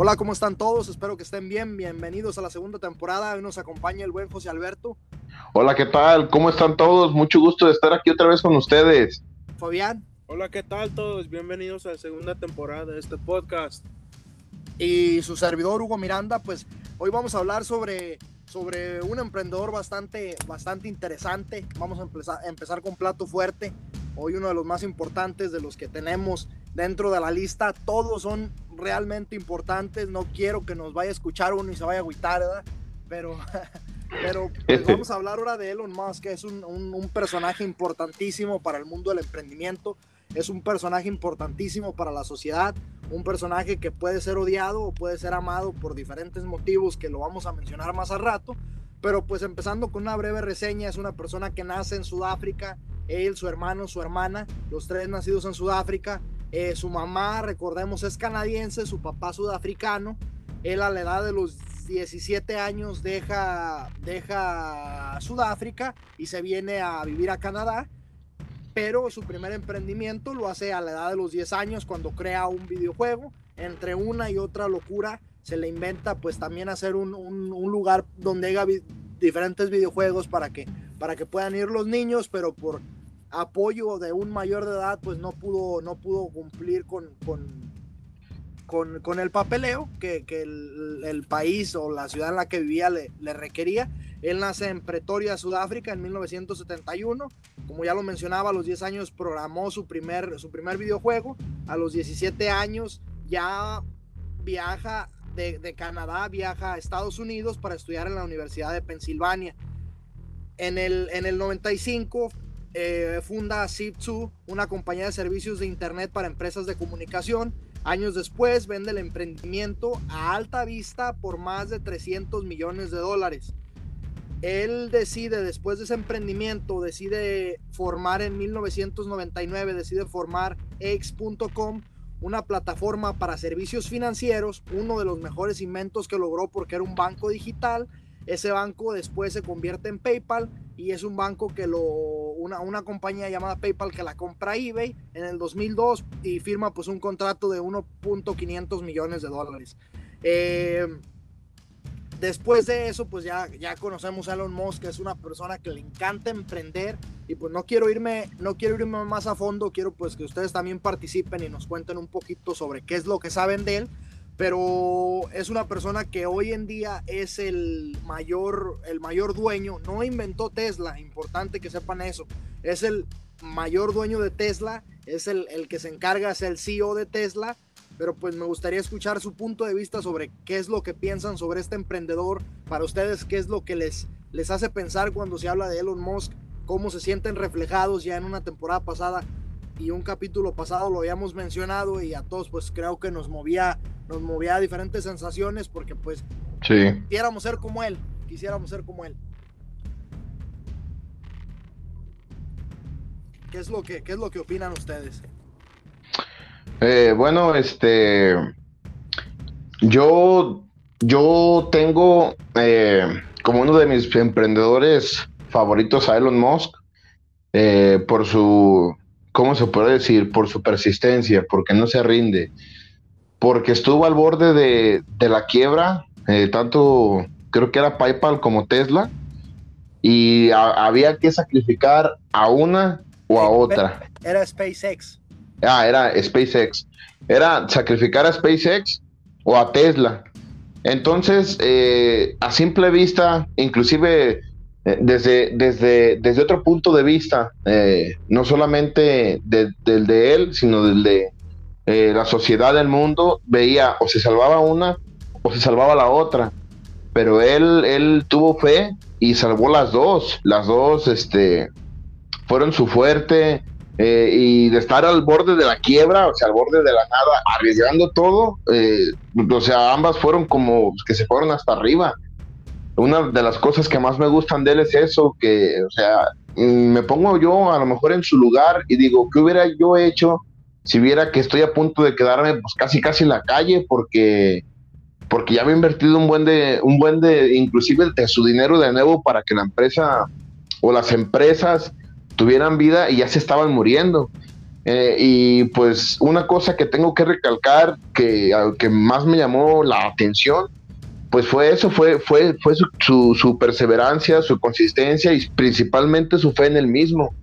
Hola, ¿cómo están todos? Espero que estén bien. Bienvenidos a la segunda temporada. Hoy nos acompaña el buen José Alberto. Hola, ¿qué tal? ¿Cómo están todos? Mucho gusto de estar aquí otra vez con ustedes. Fabián. Hola, ¿qué tal todos? Bienvenidos a la segunda temporada de este podcast. Y su servidor Hugo Miranda, pues hoy vamos a hablar sobre, sobre un emprendedor bastante, bastante interesante. Vamos a empezar, a empezar con plato fuerte. Hoy uno de los más importantes de los que tenemos dentro de la lista. Todos son realmente importantes. No quiero que nos vaya a escuchar uno y se vaya a agüitar, ¿verdad? Pero, pero pues, vamos a hablar ahora de Elon Musk, que es un, un, un, personaje importantísimo para el mundo del emprendimiento. Es un personaje importantísimo para la sociedad. Un personaje que puede ser odiado o puede ser amado por diferentes motivos que lo vamos a mencionar más al rato. Pero pues empezando con una breve reseña, es una persona que nace en Sudáfrica, él, su hermano, su hermana, los tres nacidos en Sudáfrica, eh, su mamá, recordemos, es canadiense, su papá sudafricano. Él a la edad de los 17 años deja, deja Sudáfrica y se viene a vivir a Canadá. Pero su primer emprendimiento lo hace a la edad de los 10 años cuando crea un videojuego. Entre una y otra locura se le inventa pues también hacer un, lugar donde haya diferentes videojuegos para que, para que puedan ir los niños, pero por apoyo de un mayor de edad, pues no pudo, no pudo cumplir con, con, con, el papeleo que, que el, el, país o la ciudad en la que vivía le, le, requería. Él nace en Pretoria, Sudáfrica, en 1971. Como ya lo mencionaba, a los 10 años programó su primer, su primer videojuego. A los 17 años ya viaja de, de Canadá, viaja a Estados Unidos para estudiar en la Universidad de Pensilvania. En el, en el 95 eh, funda Zip2, una compañía de servicios de Internet para empresas de comunicación. Años después vende el emprendimiento a alta vista por más de 300 millones de dólares. Él decide, después de ese emprendimiento, decide formar en 1999, decide formar X.com, una plataforma para servicios financieros, uno de los mejores inventos que logró porque era un banco digital. Ese banco después se convierte en PayPal y es un banco que lo, una, una compañía llamada PayPal que la compra eBay en el 2002 y firma pues un contrato de 1.500 millones de dólares. Eh, después de eso, pues ya, ya conocemos a Elon Musk, que es una persona que le encanta emprender y pues no quiero irme, no quiero irme más a fondo, quiero pues que ustedes también participen y nos cuenten un poquito sobre qué es lo que saben de él pero es una persona que hoy en día es el mayor, el mayor dueño, no inventó Tesla, importante que sepan eso, es el mayor dueño de Tesla, es el, que se encarga, es el CEO de Tesla, pero pues me gustaría escuchar su punto de vista sobre qué es lo que piensan sobre este emprendedor, para ustedes qué es lo que les, les hace pensar cuando se habla de Elon Musk, cómo se sienten reflejados ya en una temporada pasada y un capítulo pasado lo habíamos mencionado y a todos pues creo que nos movía nos movía a diferentes sensaciones porque pues sí. quisiéramos ser como él, quisiéramos ser como él. ¿Qué es lo que, qué es lo que opinan ustedes? Eh, bueno, este, yo, yo tengo eh, como uno de mis emprendedores favoritos a Elon Musk eh, por su, ¿cómo se puede decir? Por su persistencia, porque no se rinde porque estuvo al borde de, de la quiebra, eh, tanto creo que era PayPal como Tesla, y a, había que sacrificar a una o a otra. Era SpaceX. Ah, era SpaceX. Era sacrificar a SpaceX o a Tesla. Entonces, eh, a simple vista, inclusive desde, desde, desde otro punto de vista, eh, no solamente de, del de él, sino del de eh, la sociedad del mundo veía o se salvaba una o se salvaba la otra. Pero él, él tuvo fe y salvó las dos. Las dos este, fueron su fuerte. Eh, y de estar al borde de la quiebra, o sea, al borde de la nada, arriesgando todo, eh, o sea, ambas fueron como que se fueron hasta arriba. Una de las cosas que más me gustan de él es eso, que, o sea, mm, me pongo yo a lo mejor en su lugar y digo, ¿qué hubiera yo hecho si viera que estoy a punto de quedarme pues casi casi en la calle porque porque ya había invertido un buen de un buen de inclusive de su dinero de nuevo para que la empresa o las empresas tuvieran vida y ya se estaban muriendo. Eh, y pues una cosa que tengo que recalcar, que, que más me llamó la atención, pues fue eso, fue, fue, fue su, su, perseverancia, su consistencia y principalmente su fe en el mismo,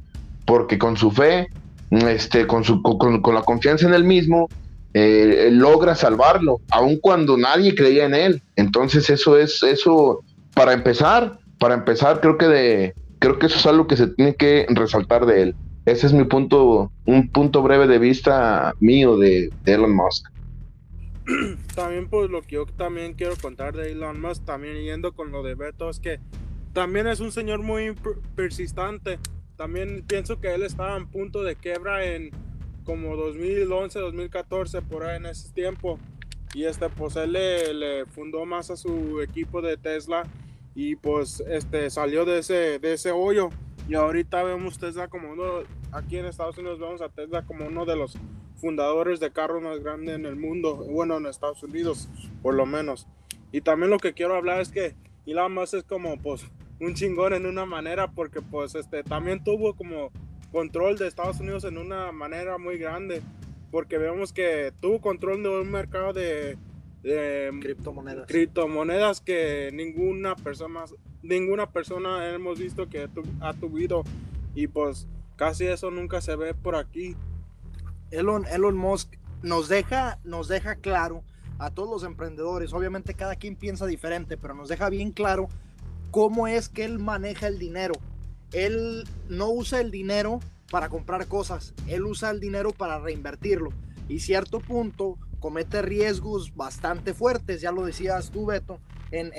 porque con su fe, este, con, su, con, con la confianza en el mismo, eh, logra salvarlo, aun cuando nadie creía en él. Entonces eso es, eso, para empezar, para empezar, creo que de, creo que eso es algo que se tiene que resaltar de él. Ese es mi punto, un punto breve de vista mío de, Elon Musk. También pues lo que yo también quiero contar de Elon Musk, también yendo con lo de Beto, es que también es un señor muy persistente. También pienso que él estaba en punto de quiebra en como 2011, 2014, por ahí en ese tiempo. Y este, pues él le, le fundó más a su equipo de Tesla y pues este salió de ese, de ese hoyo y ahorita vemos Tesla como uno, aquí en Estados Unidos vemos a Tesla como uno de los fundadores de carros más grandes en el mundo, bueno, en Estados Unidos, por lo menos. Y también lo que quiero hablar es que Elon Musk es como, pues, un chingón en una manera, porque, pues, este, también tuvo como control de Estados Unidos en una manera muy grande, porque vemos que tuvo control de un mercado de, de criptomonedas. criptomonedas que ninguna persona ninguna persona hemos visto que ha tuvido y pues casi eso nunca se ve por aquí. Elon, Elon Musk nos deja, nos deja claro a todos los emprendedores, obviamente cada quien piensa diferente, pero nos deja bien claro cómo es que él maneja el dinero. Él no usa el dinero para comprar cosas, él usa el dinero para reinvertirlo. Y cierto punto comete riesgos bastante fuertes, ya lo decías tú, Beto, en,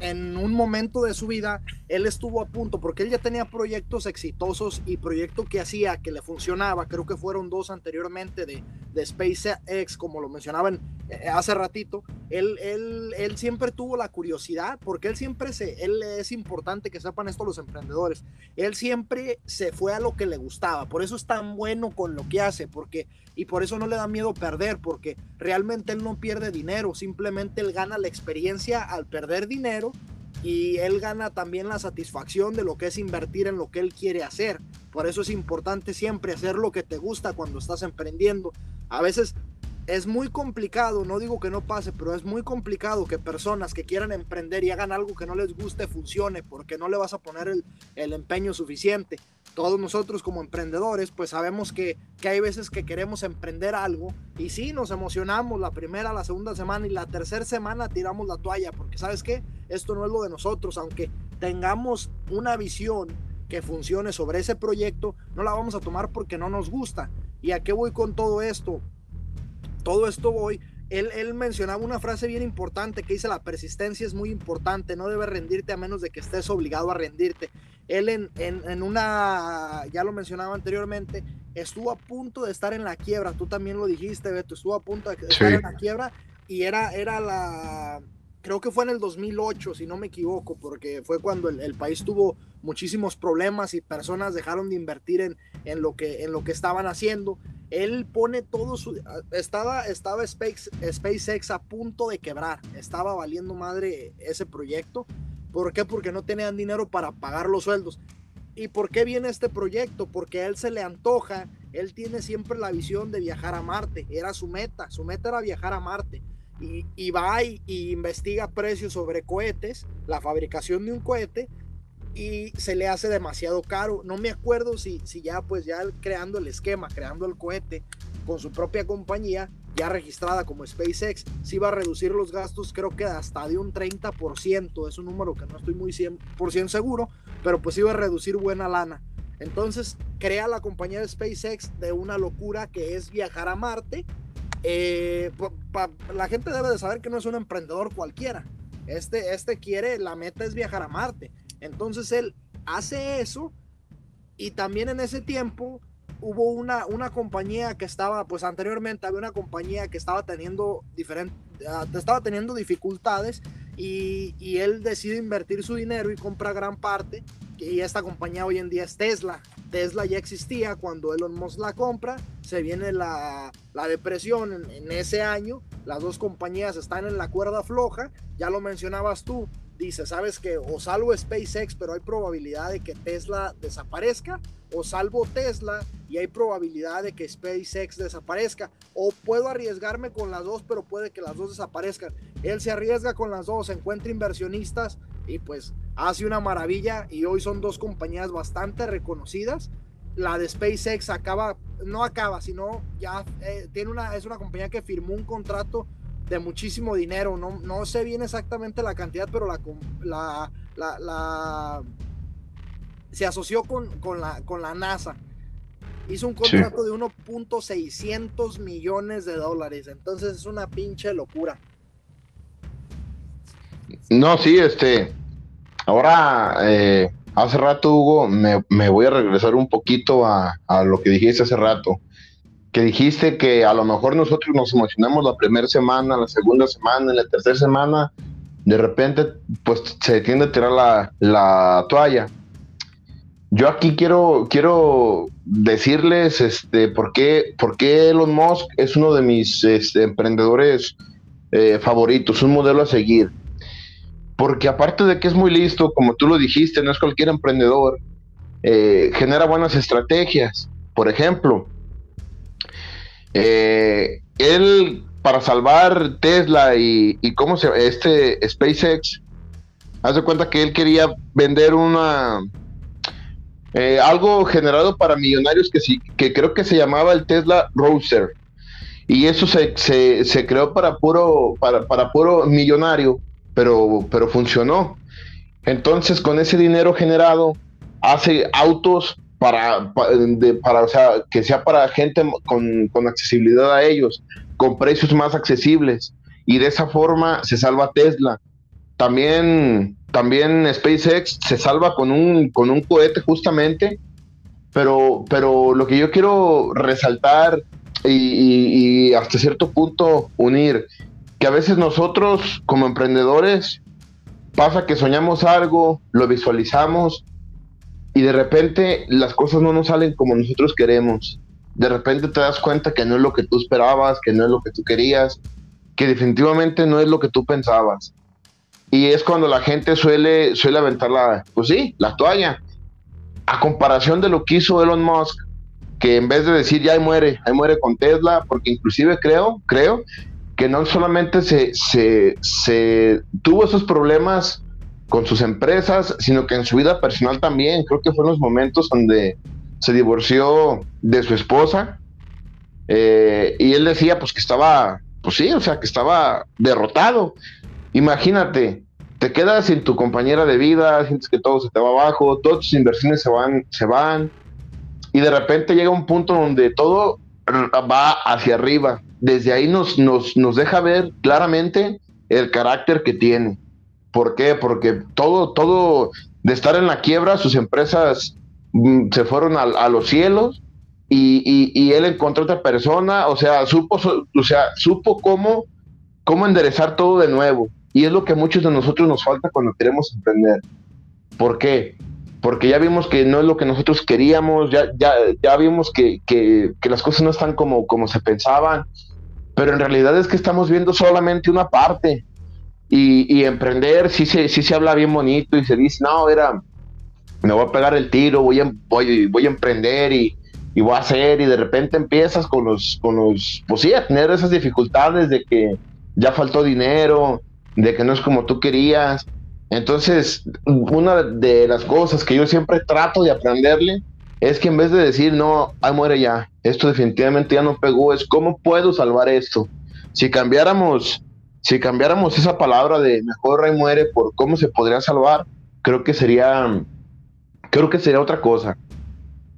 en, un momento de su vida, él estuvo a punto, porque él ya tenía proyectos exitosos y proyectos que hacía, que le funcionaba, creo que fueron dos anteriormente de, de SpaceX, como lo mencionaban eh, hace ratito, él, él, él siempre tuvo la curiosidad, porque él siempre se, él es importante que sepan esto los emprendedores, él siempre se fue a lo que le gustaba, por eso es tan bueno con lo que hace, porque y por eso no le da miedo perder, porque realmente él no pierde dinero, simplemente él gana la experiencia al perder dinero y él gana también la satisfacción de lo que es invertir en lo que él quiere hacer. Por eso es importante siempre hacer lo que te gusta cuando estás emprendiendo. A veces es muy complicado, no digo que no pase, pero es muy complicado que personas que quieran emprender y hagan algo que no les guste funcione porque no le vas a poner el, el empeño suficiente. Todos nosotros como emprendedores pues sabemos que, que, hay veces que queremos emprender algo y sí nos emocionamos la primera, la segunda semana y la tercera semana tiramos la toalla porque sabes qué, esto no es lo de nosotros, aunque tengamos una visión que funcione sobre ese proyecto, no la vamos a tomar porque no nos gusta. ¿Y a qué voy con todo esto? todo esto voy, él, él, mencionaba una frase bien importante que dice la persistencia es muy importante, no debes rendirte a menos de que estés obligado a rendirte. Él en, en, una, ya lo mencionaba anteriormente, estuvo a punto de estar en la quiebra, tú también lo dijiste, Beto, estuvo a punto de estar en la quiebra y era, era la, creo que fue en el 2008, si no me equivoco, porque fue cuando el, el país tuvo muchísimos problemas y personas dejaron de invertir en, en, lo, que, en lo que estaban haciendo. Él pone todo su... Estaba, estaba Space, SpaceX a punto de quebrar, estaba valiendo madre ese proyecto. ¿Por qué? Porque no tenían dinero para pagar los sueldos. ¿Y por qué viene este proyecto? Porque a él se le antoja, él tiene siempre la visión de viajar a Marte, era su meta, su meta era viajar a Marte. Y, y va y, y investiga precios sobre cohetes, la fabricación de un cohete, y se le hace demasiado caro. No me acuerdo si, si ya pues ya creando el esquema, creando el cohete con su propia compañía ya registrada como SpaceX, si va a reducir los gastos creo que hasta de un 30%, es un número que no estoy muy 100% seguro, pero pues iba a reducir buena lana. Entonces crea la compañía de SpaceX de una locura que es viajar a Marte. Eh, la gente debe de saber que no es un emprendedor cualquiera. Este, este quiere, la meta es viajar a Marte. Entonces él hace eso y también en ese tiempo hubo una, una compañía que estaba, pues anteriormente había una compañía que estaba teniendo diferente, ah, estaba teniendo dificultades y, y, él decide invertir su dinero y compra gran parte y esta compañía hoy en día es Tesla. Tesla ya existía cuando Elon Musk la compra, se viene la, la depresión en, en, ese año, las dos compañías están en la cuerda floja, ya lo mencionabas tú, dice, sabes que o salvo SpaceX, pero hay probabilidad de que Tesla desaparezca, o salvo Tesla y hay probabilidad de que SpaceX desaparezca. O puedo arriesgarme con las dos, pero puede que las dos desaparezcan. Él se arriesga con las dos, encuentra inversionistas y pues hace una maravilla y hoy son dos compañías bastante reconocidas. La de SpaceX acaba, no acaba, sino ya eh, tiene una, es una compañía que firmó un contrato de muchísimo dinero. No, no sé bien exactamente la cantidad, pero la, se asoció con, con, la, con la NASA. Hizo un contrato de 1.600 millones de dólares. Entonces es una pinche locura. No, sí, este. Ahora, eh, hace rato, Hugo, me, me, voy a regresar un poquito a, a, lo que dijiste hace rato. Que dijiste que a lo mejor nosotros nos emocionamos la primera semana, la segunda semana, la tercera semana. De repente, pues se tiende a tirar la, la toalla. Yo aquí quiero, quiero decirles este, por, qué, por qué Elon Musk es uno de mis este, emprendedores eh, favoritos, un modelo a seguir. Porque aparte de que es muy listo, como tú lo dijiste, no es cualquier emprendedor, eh, genera buenas estrategias. Por ejemplo, eh, él para salvar Tesla y, cómo se este SpaceX, hace cuenta que él quería vender una eh, algo generado para millonarios que sí, que creo que se llamaba el Tesla Roadster. Y eso se, se, creó para puro, para, para, puro millonario, pero, pero funcionó. Entonces, con ese dinero generado, hace autos para, para, que sea para gente con, con accesibilidad a ellos, con precios más accesibles. Y de esa forma se salva Tesla. También también SpaceX se salva con un, con un cohete justamente, pero, pero lo que yo quiero resaltar y, hasta cierto punto unir, que a veces nosotros como emprendedores pasa que soñamos algo, lo visualizamos y de repente las cosas no nos salen como nosotros queremos. De repente te das cuenta que no es lo que tú esperabas, que no es lo que tú querías, que definitivamente no es lo que tú pensabas. Y es cuando la gente suele, suele aventar la, pues sí, la toalla. A comparación de lo que hizo Elon Musk, que en vez de decir ya ahí muere, ahí muere con Tesla, porque inclusive creo, creo que no solamente se, se, tuvo esos problemas con sus empresas, sino que en su vida personal también. Creo que fue en los momentos donde se divorció de su esposa. Eh, y él decía pues que estaba, pues sí, o sea, que estaba derrotado. Imagínate, te quedas sin tu compañera de vida, sientes que todo se te va abajo, todas tus inversiones se van, se van, y de repente llega un punto donde todo va hacia arriba. Desde ahí nos, nos, nos deja ver claramente el carácter que tiene. ¿Por qué? Porque todo, todo de estar en la quiebra, sus empresas mm, se fueron a, los cielos y, y, y, él encontró otra persona, o sea, supo, o sea, supo cómo, cómo enderezar todo de nuevo. Y es lo que a muchos de nosotros nos falta cuando queremos emprender. ¿Por qué? Porque ya vimos que no es lo que nosotros queríamos, ya, ya, ya vimos que, que, las cosas no están como, como se pensaban, pero en realidad es que estamos viendo solamente una parte. Y, y, emprender sí se, sí se habla bien bonito y se dice, no, era, me voy a pegar el tiro, voy a, voy, voy a emprender y, y, voy a hacer, y de repente empiezas con los, con los, pues sí, a tener esas dificultades de que ya faltó dinero, de que no es como tú querías. Entonces, una de las cosas que yo siempre trato de aprenderle es que en vez de decir, no, ay, muere ya, esto definitivamente ya no pegó, es cómo puedo salvar esto. Si cambiáramos, si cambiáramos esa palabra de mejor ay muere por cómo se podría salvar, creo que sería, creo que sería otra cosa.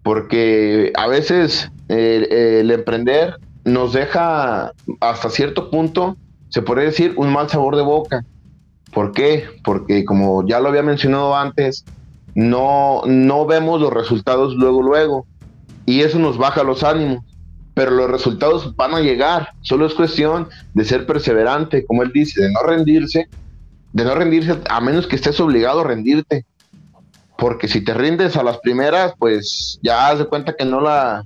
Porque a veces el emprender nos deja hasta cierto punto se podría decir, un mal sabor de boca. ¿Por qué? Porque como ya lo había mencionado antes, no, no vemos los resultados luego, luego. Y eso nos baja los ánimos. Pero los resultados van a llegar. Solo es cuestión de ser perseverante, como él dice, de no rendirse, de no rendirse a menos que estés obligado a rendirte. Porque si te rindes a las primeras, pues ya haz de cuenta que no la,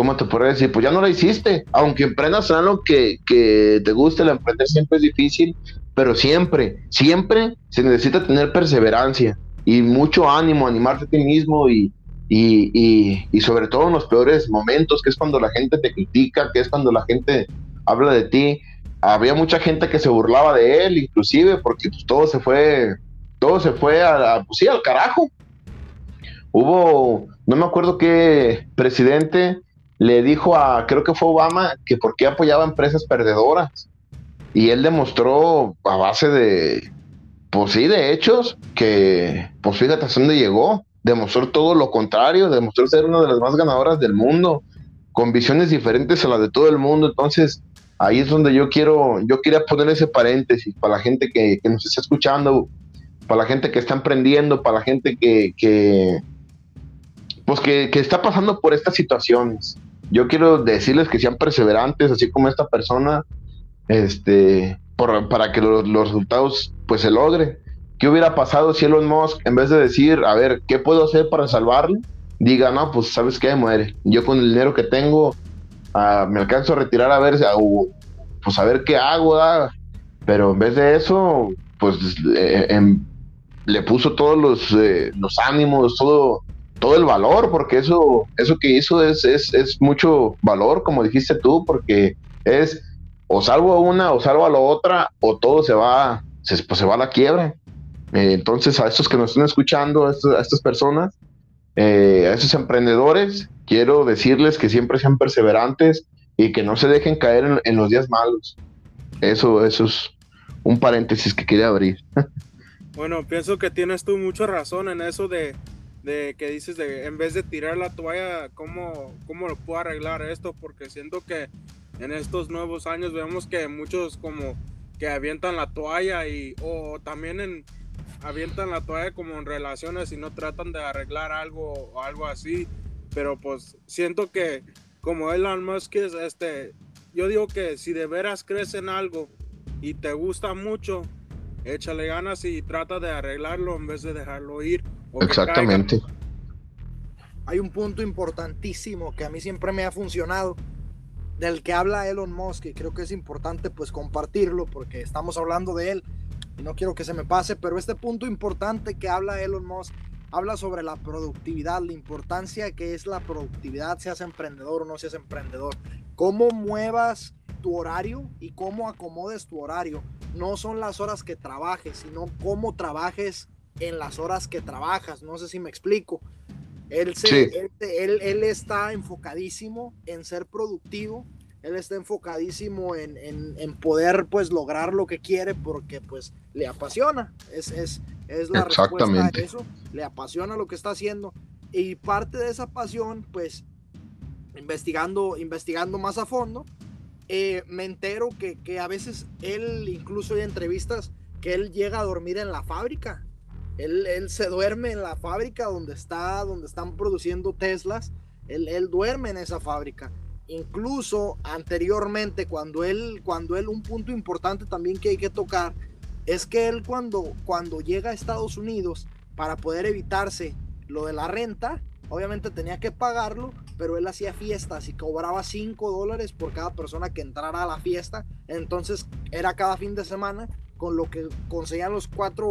¿cómo te puedo decir? Pues ya no la hiciste. Aunque emprendas en algo que, que te guste, el emprender siempre es difícil, pero siempre, siempre se necesita tener perseverancia y mucho ánimo, animarte a ti mismo y, y, y, sobre todo en los peores momentos, que es cuando la gente te critica, que es cuando la gente habla de ti. Había mucha gente que se burlaba de él, inclusive, porque pues, todo se fue, todo se fue a, pues, sí, al carajo. Hubo, no me acuerdo qué presidente le dijo a, creo que fue Obama, que por qué apoyaba empresas perdedoras. Y él demostró a base de, pues sí, de hechos, que, pues fíjate hasta dónde llegó demostró todo lo contrario, demostró ser una de las más ganadoras del mundo, con visiones diferentes a las de todo el mundo. Entonces, ahí es donde yo quiero, yo quería poner ese paréntesis para la gente que, nos está escuchando, para la gente que está emprendiendo, para la gente que, que pues que, está pasando por estas situaciones. Yo quiero decirles que sean perseverantes, así como esta persona, este, para que los, resultados pues se logren ¿Qué hubiera pasado si Elon Musk, en vez de decir, a ver, ¿qué puedo hacer para salvarle? Diga, no, pues sabes qué, muere. Yo con el dinero que tengo, ah, me alcanzo a retirar a ver, pues a ver qué hago, ah. pero en vez de eso, pues le puso todos los, eh, los ánimos, todo, todo el valor, porque eso, eso que hizo es, es, es mucho valor, como dijiste tú, porque es o salvo a una o salvo a la otra, o todo se va, se, pues se va a la quiebra. Eh, entonces, a estos que nos están escuchando, a, estas personas, eh, a esos emprendedores, quiero decirles que siempre sean perseverantes y que no se dejen caer en, los días malos. Eso, eso es un paréntesis que quería abrir. Bueno, pienso que tienes tú mucha razón en eso de, de que dices de en vez de tirar la toalla, ¿cómo, ¿cómo lo puedo arreglar esto? Porque siento que en estos nuevos años vemos que muchos como que avientan la toalla y o también en, avientan la toalla como en relaciones y no tratan de arreglar algo o algo así. Pero pues siento que como Elon Musk es este, yo digo que si de veras crees en algo y te gusta mucho, échale ganas y trata de arreglarlo en vez de dejarlo ir. Exactamente. Hay un punto importantísimo que a mí siempre me ha funcionado, del que habla Elon Musk y creo que es importante pues compartirlo porque estamos hablando de él no quiero que se me pase, pero este punto importante que habla Elon Musk habla sobre la productividad, la importancia que es la productividad, seas emprendedor o no seas emprendedor. Cómo muevas tu horario y cómo acomodes tu horario. No son las horas que trabajes, sino cómo trabajes en las horas que trabajas. No sé si me explico. Él, él, él está enfocadísimo en ser productivo él está enfocadísimo en, poder pues lograr lo que quiere porque pues le apasiona, es, es, es la respuesta a eso, le apasiona lo que está haciendo. Y parte de esa pasión pues investigando, investigando más a fondo, eh, me entero que, que, a veces él incluso hay entrevistas que él llega a dormir en la fábrica, él, se duerme en la fábrica donde está, donde están produciendo Teslas, él, él duerme en esa fábrica. Incluso anteriormente cuando él cuando él un punto importante también que hay que tocar es que él cuando cuando llega a Estados Unidos para poder evitarse lo de la renta obviamente tenía que pagarlo pero él hacía fiestas y cobraba 5 dólares por cada persona que entrara a la fiesta. Entonces era cada fin de semana con lo que conseguían los cuatro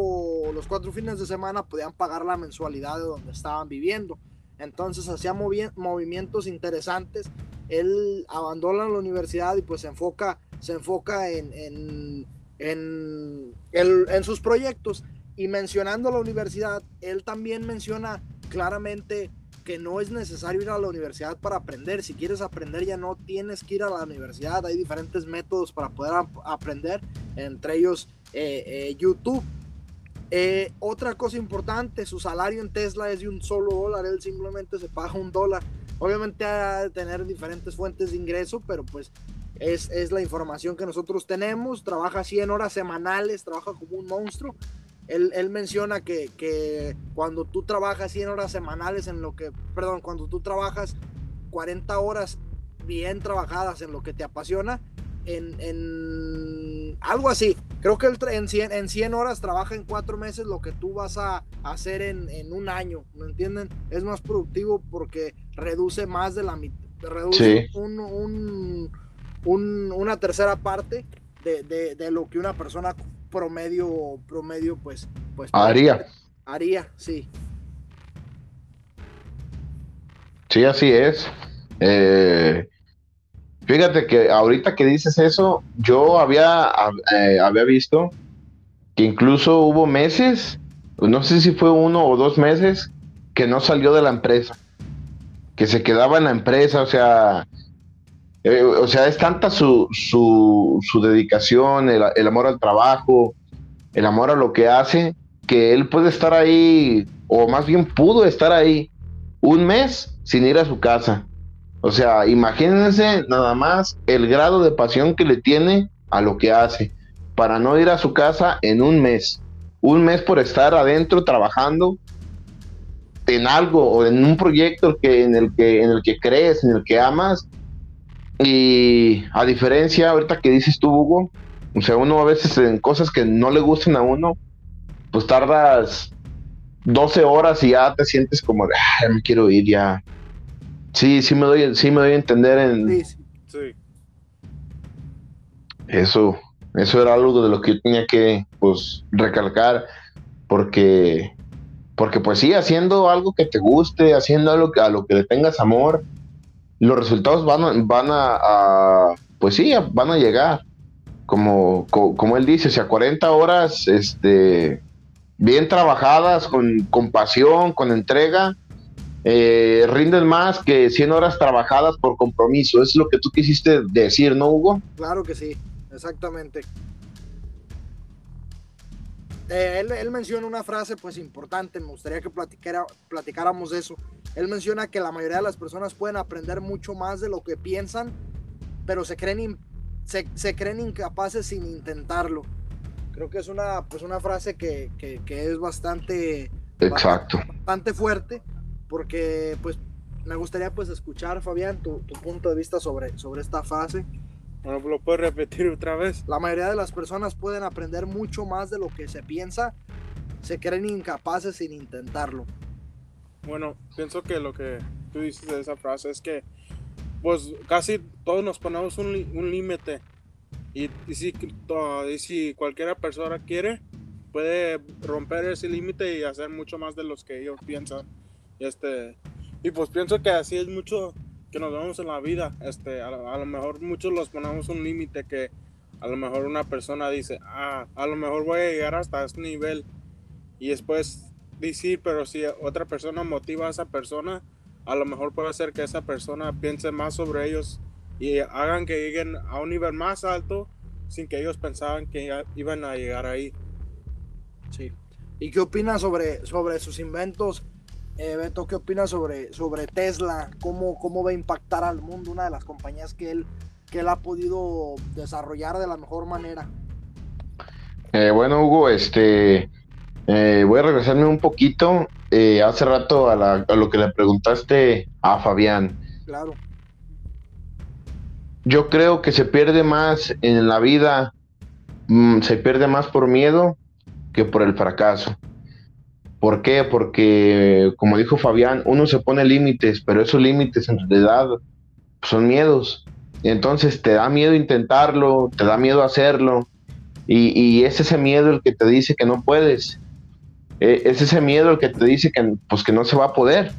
los cuatro fines de semana podían pagar la mensualidad de donde estaban viviendo entonces hacía movimientos interesantes él abandona la universidad y pues se enfoca, se enfoca en, en, en, en, sus proyectos. Y mencionando la universidad, él también menciona claramente que no es necesario ir a la universidad para aprender. Si quieres aprender ya no tienes que ir a la universidad. Hay diferentes métodos para poder aprender, entre ellos eh, eh, YouTube. Eh, otra cosa importante, su salario en Tesla es de un solo dólar, él simplemente se paga un dólar Obviamente ha de tener diferentes fuentes de ingreso, pero pues es, es, la información que nosotros tenemos. Trabaja 100 horas semanales, trabaja como un monstruo. Él, él menciona que, que, cuando tú trabajas 100 horas semanales en lo que, perdón, cuando tú trabajas 40 horas bien trabajadas en lo que te apasiona, en, en algo así. Creo que en 100, en 100 horas trabaja en 4 meses lo que tú vas a hacer en, en un año, ¿me entienden? Es más productivo porque reduce más de la mitad, reduce un, una tercera parte de, de, lo que una persona promedio, promedio pues, pues haría. Haría, sí. Sí, así es. Eh, fíjate que ahorita que dices eso, yo había, eh, había visto que incluso hubo meses, no sé si fue uno o dos meses, que no salió de la empresa, que se quedaba en la empresa, o sea, eh, o sea, es tanta su, su, su dedicación, el, amor al trabajo, el amor a lo que hace, que él puede estar ahí, o más bien pudo estar ahí, un mes sin ir a su casa. O sea, imagínense nada más el grado de pasión que le tiene a lo que hace, para no ir a su casa en un mes. Un mes por estar adentro trabajando en algo o en un proyecto que, en, el que, en el que crees, en el que amas, y a diferencia, ahorita que dices tú, Hugo, o sea, uno a veces en cosas que no le gusten a uno, pues tardas 12 horas y ya te sientes como ah, me quiero ir ya. Sí, sí me doy, sí me doy a entender en... Sí, Eso, eso era algo de lo que yo tenía que, pues, recalcar, porque, porque pues sí, haciendo algo que te guste, haciendo algo que, a lo que le tengas amor, los resultados van a, van a, pues sí, van a llegar. Como, como, él dice, o sea, 40 horas este, bien trabajadas, con, con pasión, con entrega, eh, rinden más que 100 horas trabajadas por compromiso. Es lo que tú quisiste decir, ¿no, Hugo? Claro que sí, exactamente. Eh, él, menciona una frase pues importante, me gustaría que platicara, platicáramos eso. Él menciona que la mayoría de las personas pueden aprender mucho más de lo que piensan, pero se creen, se, creen incapaces sin intentarlo. Creo que es una, pues una frase que, es bastante, Exacto. Bastante, fuerte, porque pues me gustaría pues escuchar, Fabián, tu, tu punto de vista sobre, sobre esta frase. Bueno, lo puedo repetir otra vez. La mayoría de las personas pueden aprender mucho más de lo que se piensa. Se creen incapaces sin intentarlo. Bueno, pienso que lo que tú dices de esa frase es que, pues casi todos nos ponemos un, un límite. Y, y, si, y si cualquiera persona quiere, puede romper ese límite y hacer mucho más de los que ellos piensan. Este, y pues pienso que así es mucho que nos vemos en la vida. Este, a, lo mejor muchos los ponemos un límite que a lo mejor una persona dice, ah, a lo mejor voy a llegar hasta este nivel. Y después decir, pero si otra persona motiva a esa persona, a lo mejor puede ser que esa persona piense más sobre ellos y hagan que lleguen a un nivel más alto sin que ellos pensaban que iban a llegar ahí. Sí. ¿Y qué opinas sobre, sobre sus inventos? Eh, Beto, ¿qué opinas sobre, sobre Tesla? ¿Cómo, ¿Cómo va a impactar al mundo? Una de las compañías que él, que él ha podido desarrollar de la mejor manera. Eh, bueno, Hugo, este, eh, voy a regresarme un poquito hace rato a, lo que le preguntaste a Fabián. Claro. Yo creo que se pierde más en la vida, mm, se pierde más por miedo que por el fracaso. ¿Por qué? Porque, como dijo Fabián, uno se pone límites, pero esos límites en realidad son miedos. Entonces te da miedo intentarlo, te da miedo hacerlo, y, es ese miedo el que te dice que no puedes. E, es ese miedo el que te dice que, pues, que no se va a poder.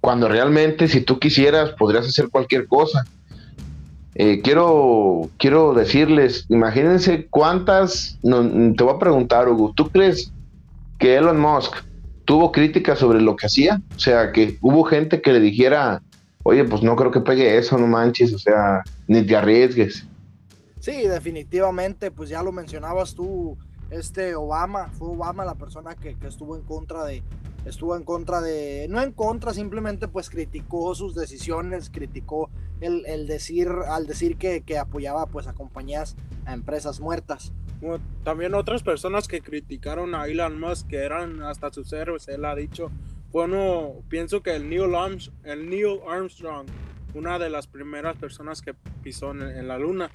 Cuando realmente, si tú quisieras, podrías hacer cualquier cosa. Eh, quiero, quiero decirles, imagínense cuántas, te voy a preguntar, Hugo, ¿tú crees que Elon Musk tuvo críticas sobre lo que hacía, o sea, que hubo gente que le dijera, oye, pues no creo que pegue eso, no manches, o sea, ni te arriesgues. Sí, definitivamente, pues ya lo mencionabas tú, este Obama, fue Obama la persona que, estuvo en contra de, estuvo en contra de, no en contra, simplemente pues criticó sus decisiones, criticó el, decir, al decir que, que, apoyaba pues a compañías, a empresas muertas también otras personas que criticaron a Elon Musk, que eran hasta sus héroes, él ha dicho, bueno, pienso que el Neil, Armstrong, el Neil Armstrong, una de las primeras personas que pisó en, la luna,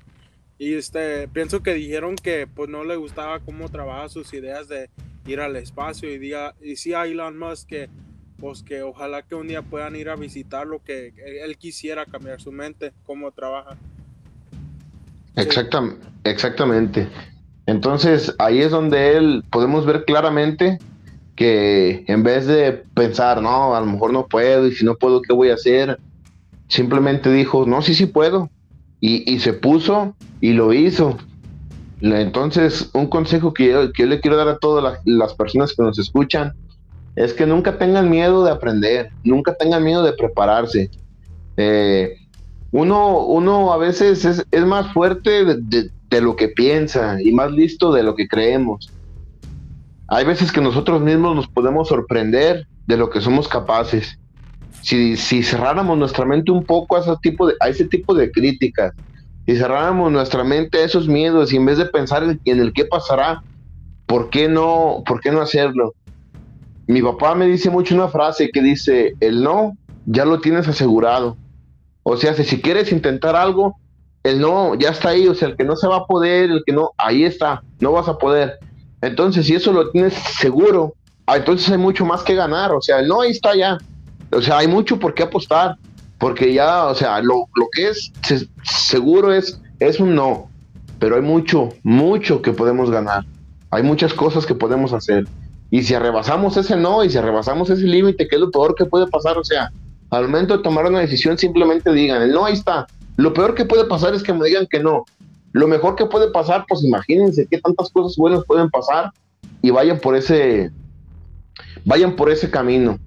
y este, pienso que dijeron que pues no le gustaba cómo trabaja sus ideas de ir al espacio y, diga, y sí a Elon Musk que pues que ojalá que un día puedan ir a visitarlo, que él quisiera cambiar su mente, cómo trabaja. exactamente. Entonces ahí es donde él podemos ver claramente que en vez de pensar, no, a lo mejor no puedo y si no puedo, ¿qué voy a hacer? Simplemente dijo, no, sí, sí puedo. Y, se puso y lo hizo. Entonces, un consejo que yo, le quiero dar a todas las, personas que nos escuchan es que nunca tengan miedo de aprender, nunca tengan miedo de prepararse. Eh, uno, uno a veces es, más fuerte de, lo que piensa y más listo de lo que creemos. Hay veces que nosotros mismos nos podemos sorprender de lo que somos capaces. Si, si cerráramos nuestra mente un poco a ese tipo de, a ese tipo de críticas, si cerráramos nuestra mente a esos miedos y en vez de pensar en, en el qué pasará, ¿por qué no, por qué no hacerlo? Mi papá me dice mucho una frase que dice, el no ya lo tienes asegurado. O sea, si quieres intentar algo, el no ya está ahí, o sea, el que no se va a poder, el que no, ahí está, no vas a poder. Entonces, si eso lo tienes seguro, ah, entonces hay mucho más que ganar. O sea, no, ahí está ya. O sea, hay mucho por qué apostar. Porque ya, o sea, lo, que es seguro es, es un no. Pero hay mucho, mucho que podemos ganar. Hay muchas cosas que podemos hacer. Y si rebasamos ese no, y si rebasamos ese límite, que es lo peor que puede pasar, o sea, al momento de tomar una decisión, simplemente digan, el no, ahí está. Lo peor que puede pasar es que me digan que no. Lo mejor que puede pasar, pues imagínense qué tantas cosas buenas pueden pasar y vayan por ese, vayan por ese camino.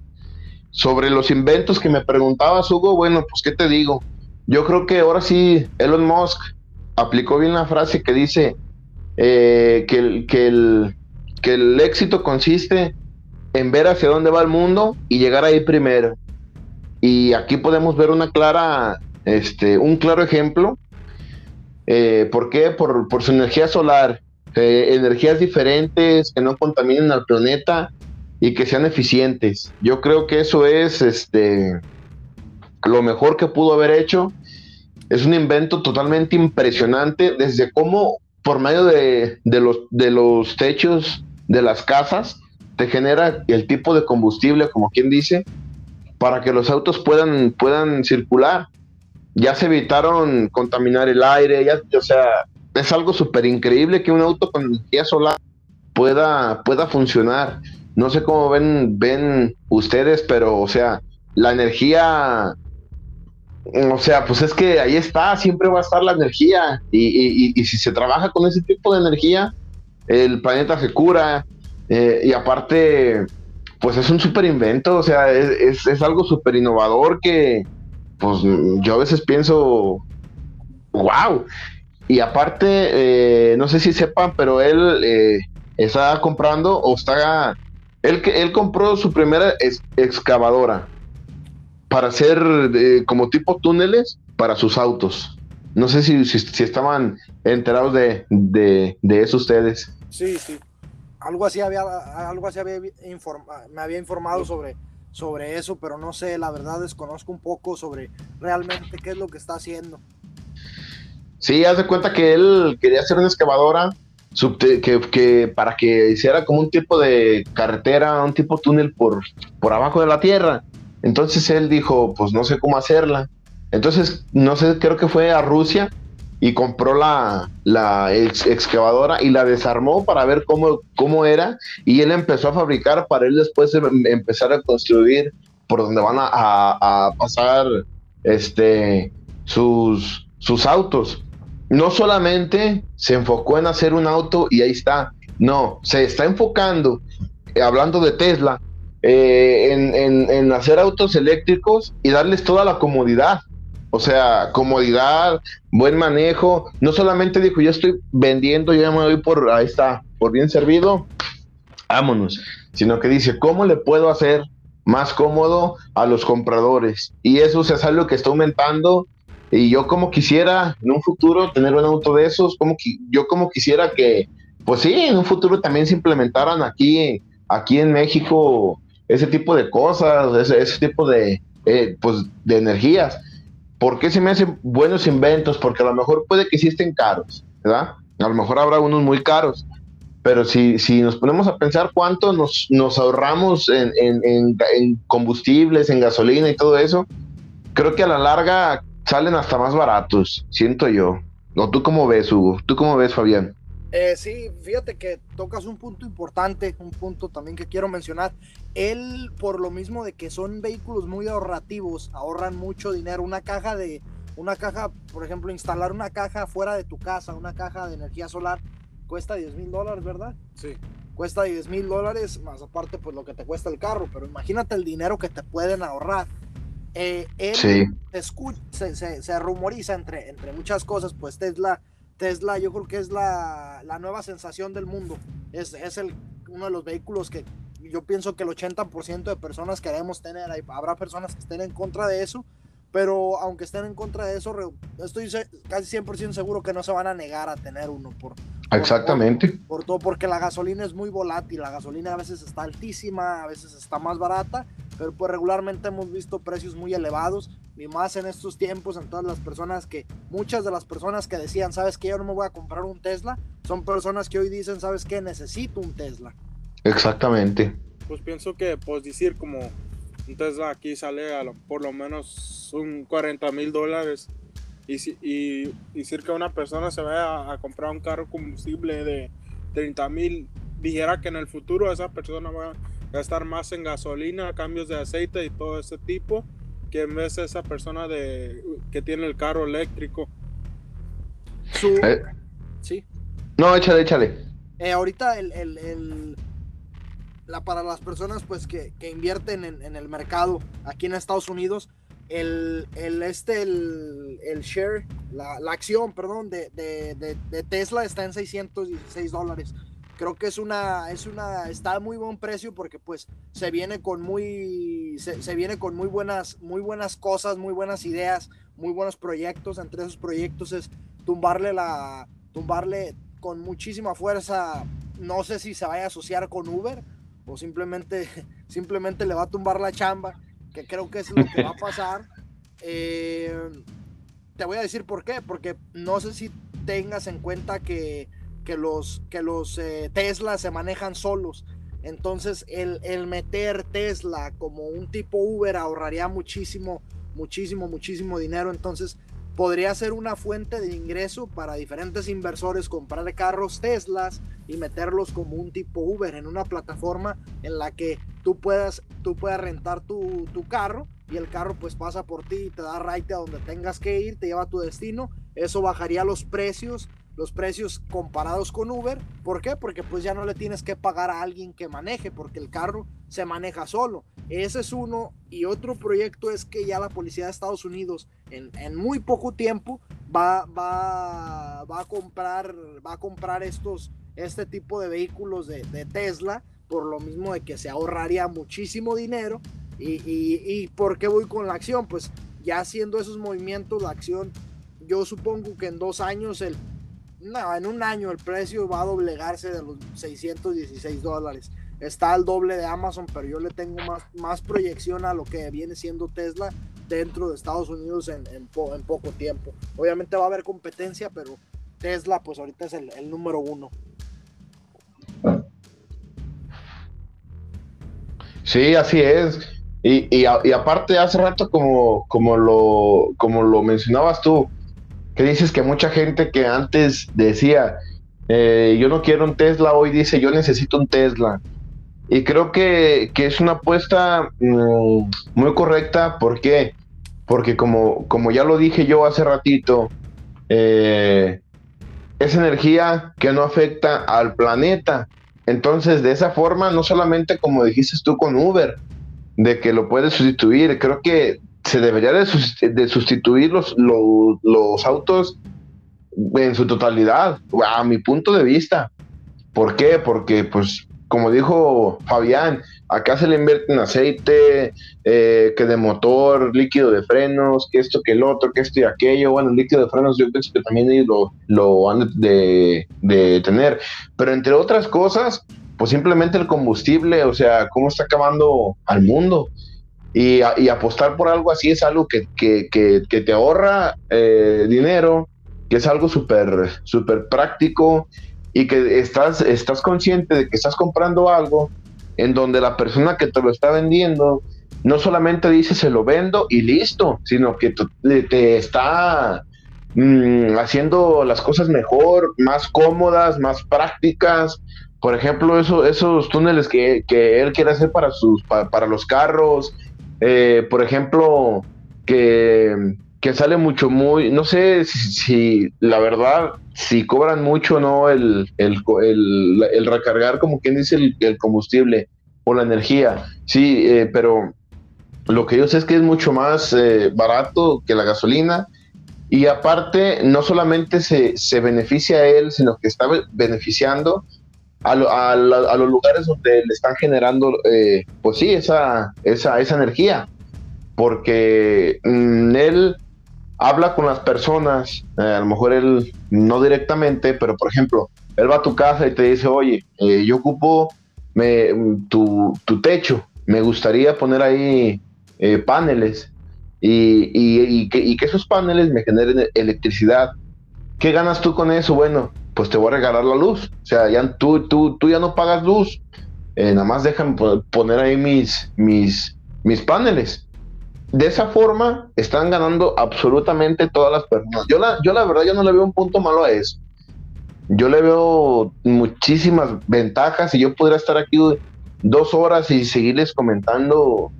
Sobre los inventos que me preguntabas, Hugo, bueno, pues qué te digo. Yo creo que ahora sí Elon Musk aplicó bien la frase que dice eh, que, el, que, el, que el éxito consiste en ver hacia dónde va el mundo y llegar ahí primero. Y aquí podemos ver una clara, este, un claro ejemplo eh, ¿Por qué? Por, su energía solar. Eh, energías diferentes que no contaminen al planeta y que sean eficientes. Yo creo que eso es este, lo mejor que pudo haber hecho. Es un invento totalmente impresionante desde cómo por medio de, los, de los techos de las casas te genera el tipo de combustible, como quien dice, para que los autos puedan, puedan circular ya se evitaron contaminar el aire, ya, o sea, es algo súper increíble que un auto con energía solar pueda, pueda funcionar. No sé cómo ven, ven ustedes, pero, o sea, la energía, o sea, pues es que ahí está, siempre va a estar la energía. Y, si se trabaja con ese tipo de energía, el planeta se cura. Eh, y aparte, pues es un súper invento, o sea, es, es algo súper innovador que, pues yo a veces pienso, wow. Y aparte, eh, no sé si sepan, pero él eh, está comprando o está... Él, compró su primera excavadora para hacer como tipo túneles para sus autos. No sé si, estaban enterados de, eso ustedes. Sí, sí. Algo así había, algo así me había informado sobre, sobre eso, pero no sé, la verdad desconozco un poco sobre realmente qué es lo que está haciendo. Sí, haz de cuenta que él quería hacer una excavadora que, para que hiciera como un tipo de carretera, un tipo túnel por, por abajo de la tierra. Entonces él dijo, pues no sé cómo hacerla. Entonces, no sé, creo que fue a Rusia y compró la, la excavadora y la desarmó para ver cómo, cómo era y él empezó a fabricar para él después em, empezar a construir por donde van a, pasar este, sus, sus autos. No solamente se enfocó en hacer un auto y ahí está, no, se está enfocando, eh, hablando de Tesla, eh, en, en hacer autos eléctricos y darles toda la comodidad o sea, comodidad, buen manejo. No solamente dijo, yo estoy vendiendo, ya me voy por, ahí está, por bien servido, vámonos. Sino que dice, ¿cómo le puedo hacer más cómodo a los compradores? Y eso es algo que está aumentando. Y yo como quisiera en un futuro tener un auto de esos, como que, yo como quisiera que, pues sí, en un futuro también se implementaran aquí, aquí en México ese tipo de cosas, ese, tipo de, eh, pues, de energías ¿Por qué se me hacen buenos inventos? Porque a lo mejor puede que sí estén caros, ¿verdad? A lo mejor habrá unos muy caros, pero si, si nos ponemos a pensar cuánto nos, nos ahorramos en, en, combustibles, en gasolina y todo eso, creo que a la larga salen hasta más baratos, siento yo. ¿O tú cómo ves, Hugo? ¿Tú cómo ves, Fabián? Eh, sí, fíjate que tocas un punto importante, un punto también que quiero mencionar. Él, por lo mismo de que son vehículos muy ahorrativos, ahorran mucho dinero. Una caja de, una caja, por ejemplo, instalar una caja fuera de tu casa, una caja de energía solar, cuesta 10 mil dólares, ¿verdad? Sí. Cuesta 10 mil dólares, más aparte, pues lo que te cuesta el carro. Pero imagínate el dinero que te pueden ahorrar. Eh, él Sí. se, se, se rumoriza entre, entre muchas cosas, pues Tesla Tesla yo creo que es la, la nueva sensación del mundo. Es, es el, uno de los vehículos que yo pienso que el 80% de personas queremos tener. Hay, habrá personas que estén en contra de eso, pero aunque estén en contra de eso, estoy casi 100% seguro que no se van a negar a tener uno. Por, Exactamente. Por, por, todo, porque la gasolina es muy volátil. La gasolina a veces está altísima, a veces está más barata, pero pues regularmente hemos visto precios muy elevados y más en estos tiempos, en todas las personas que, muchas de las personas que decían, sabes que yo no me voy a comprar un Tesla, son personas que hoy dicen, sabes que necesito un Tesla. Exactamente. Pues pienso que, pues decir como un Tesla aquí sale a lo, por lo menos un 40 mil dólares y, y, decir que una persona se vaya a, a comprar un carro combustible de 30 mil, dijera que en el futuro esa persona va a gastar más en gasolina, cambios de aceite y todo ese tipo que en vez de esa persona de, que tiene el carro eléctrico. Su... Eh. Sí. No, échale, échale. Eh, ahorita el, el, el, la, para las personas pues que, que invierten en, en, el mercado aquí en Estados Unidos, el, el este, el, el share, la, la, acción, perdón, de, de, de, Tesla está en 616 dólares creo que es una, es una, está a muy buen precio porque pues se viene con muy, se, se, viene con muy buenas, muy buenas cosas, muy buenas ideas, muy buenos proyectos. Entre esos proyectos es tumbarle la, tumbarle con muchísima fuerza. No sé si se vaya a asociar con Uber o simplemente, simplemente le va a tumbar la chamba, que creo que es lo que va a pasar. Eh, te voy a decir por qué, porque no sé si tengas en cuenta que que los, que los eh, Tesla se manejan solos. Entonces, el, el, meter Tesla como un tipo Uber ahorraría muchísimo, muchísimo, muchísimo dinero. Entonces, podría ser una fuente de ingreso para diferentes inversores comprar carros Teslas y meterlos como un tipo Uber en una plataforma en la que tú puedas, tú puedas rentar tu, tu carro y el carro pues pasa por ti, te da right a donde tengas que ir, te lleva a tu destino. Eso bajaría los precios los precios comparados con Uber. ¿Por qué? Porque pues ya no le tienes que pagar a alguien que maneje, porque el carro se maneja solo. Ese es uno. Y otro proyecto es que ya la policía de Estados Unidos en, muy poco tiempo va, va, va, a comprar, va comprar estos, este tipo de vehículos de, de Tesla, por lo mismo de que se ahorraría muchísimo dinero. Y, y, y por qué voy con la acción? Pues ya haciendo esos movimientos, la acción, yo supongo que en dos años el no, en un año el precio va a doblegarse de los 616 dólares. Está al doble de Amazon, pero yo le tengo más, más proyección a lo que viene siendo Tesla dentro de Estados Unidos en, en, po, en poco tiempo. Obviamente va a haber competencia, pero Tesla pues ahorita es el, número uno. Sí, así es. Y, y, y, aparte, hace rato, como, como, lo, como lo mencionabas tú, que dices que mucha gente que antes decía, eh, yo no quiero un Tesla, hoy dice, yo necesito un Tesla. Y creo que, que es una apuesta mmm, muy correcta. ¿Por qué? Porque como, como ya lo dije yo hace ratito, eh, es energía que no afecta al planeta. Entonces, de esa forma, no solamente como dijiste tú con Uber, de que lo puedes sustituir, creo que se debería de, sustituir los, los, autos en su totalidad, a mi punto de vista. ¿Por qué? Porque, pues, como dijo Fabián, acá se le invierte en aceite, eh, que de motor, líquido de frenos, que esto, que el otro, que esto y aquello. Bueno, líquido de frenos yo pienso que también ellos lo, lo han de, de tener. Pero entre otras cosas, pues simplemente el combustible, o sea, cómo está acabando al mundo. Y, apostar por algo así es algo que, te ahorra eh, dinero, que es algo súper super práctico y que estás, estás consciente de que estás comprando algo en donde la persona que te lo está vendiendo no solamente dice se lo vendo y listo, sino que te, te está mm, haciendo las cosas mejor, más cómodas, más prácticas. Por ejemplo, eso, esos túneles que, él quiere hacer para, sus, para, los carros. Eh, por ejemplo, que, sale mucho muy, no sé si, la verdad, si cobran mucho no el, el, el, recargar, como quien dice, el, combustible o la energía. Sí, eh, pero lo que yo sé es que es mucho más eh, barato que la gasolina y aparte no solamente se, se, beneficia a él, sino que está beneficiando a, a, los lugares donde le están generando, eh, pues sí, esa, esa, esa energía. Porque mm, él habla con las personas, eh, a lo mejor él no directamente, pero por ejemplo, él va a tu casa y te dice, oye, yo ocupo me, tu, tu techo, me gustaría poner ahí eh, paneles y, y, que, esos paneles me generen electricidad. ¿Qué ganas tú con eso? Bueno, pues te voy a regalar la luz. O sea, ya tú, tú, tú ya no pagas luz. Eh, nada más déjame poner ahí mis, mis, mis paneles. De esa forma están ganando absolutamente todas las personas. Yo la, yo la verdad yo no le veo un punto malo a eso. Yo le veo muchísimas ventajas y yo podría estar aquí dos horas y seguirles comentando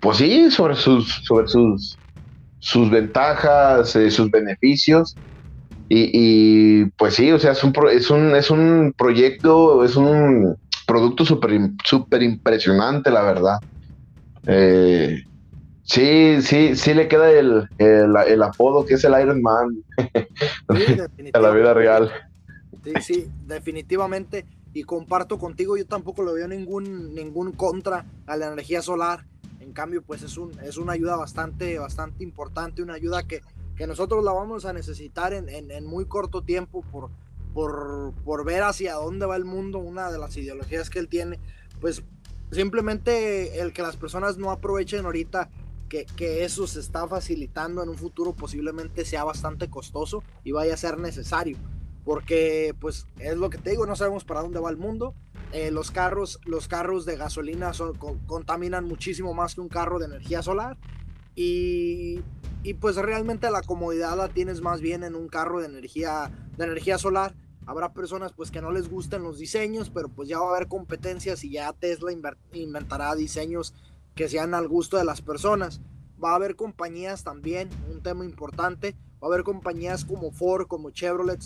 pues sí, sobre sus, sobre sus, sus ventajas, eh, sus beneficios. Y, pues sí, o sea, es un, es un, es un proyecto, es un producto súper super impresionante, la verdad. Eh, sí, sí, sí le queda el, el, apodo que es el Iron Man a la vida real. Sí, sí, definitivamente. Y comparto contigo, yo tampoco le veo ningún, ningún contra a la energía solar cambio, pues es, un, es una ayuda bastante, bastante importante, una ayuda que, que nosotros la vamos a necesitar en, en, muy corto tiempo por, por, por, ver hacia dónde va el mundo, una de las ideologías que él tiene, pues simplemente el que las personas no aprovechen ahorita que, que, eso se está facilitando en un futuro posiblemente sea bastante costoso y vaya a ser necesario, porque pues es lo que te digo, no sabemos para dónde va el mundo, eh, los, carros, los carros de gasolina contaminan muchísimo más que un carro de energía solar. Y, y, pues realmente la comodidad la tienes más bien en un carro de energía, de energía solar. Habrá personas pues que no les gusten los diseños, pero pues ya va a haber competencias y ya Tesla inventará diseños que sean al gusto de las personas. Va a haber compañías también, un tema importante, va a haber compañías como Ford, como Chevrolet,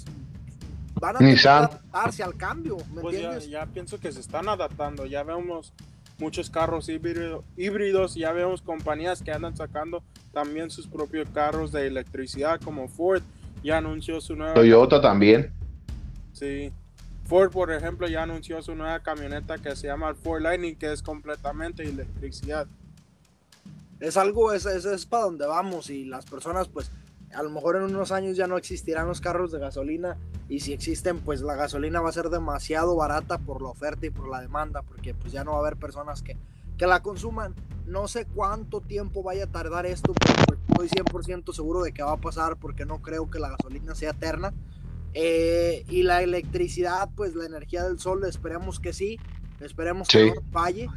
van a adaptarse al cambio. pues Ya, pienso que se están adaptando. Ya vemos muchos carros híbridos, ya vemos compañías que andan sacando también sus propios carros de electricidad, como Ford ya anunció su nueva. Toyota también. Sí. Ford, por ejemplo, ya anunció su nueva camioneta que se llama Ford Lightning, que es completamente electricidad. Es algo, es, es, es para donde vamos y las personas, pues, a lo mejor en unos años ya no existirán los carros de gasolina y si existen pues la gasolina va a ser demasiado barata por la oferta y por la demanda porque pues ya no va a haber personas que, que la consuman. No sé cuánto tiempo vaya a tardar esto, pero estoy 100% seguro de que va a pasar porque no creo que la gasolina sea eterna. Eh, y la electricidad, pues la energía del sol, esperemos que sí, esperemos que no falle.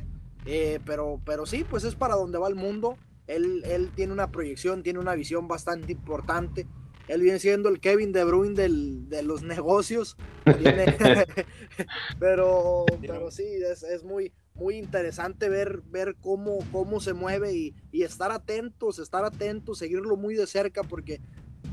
Eh, pero, pero sí, pues es para donde va el mundo. Él, él tiene una proyección, tiene una visión bastante importante. Él viene siendo el Kevin De Bruyne del, de los negocios. pero, pero sí, es, es, muy, muy interesante ver, ver cómo, cómo se mueve y, y, estar atentos, estar atentos, seguirlo muy de cerca porque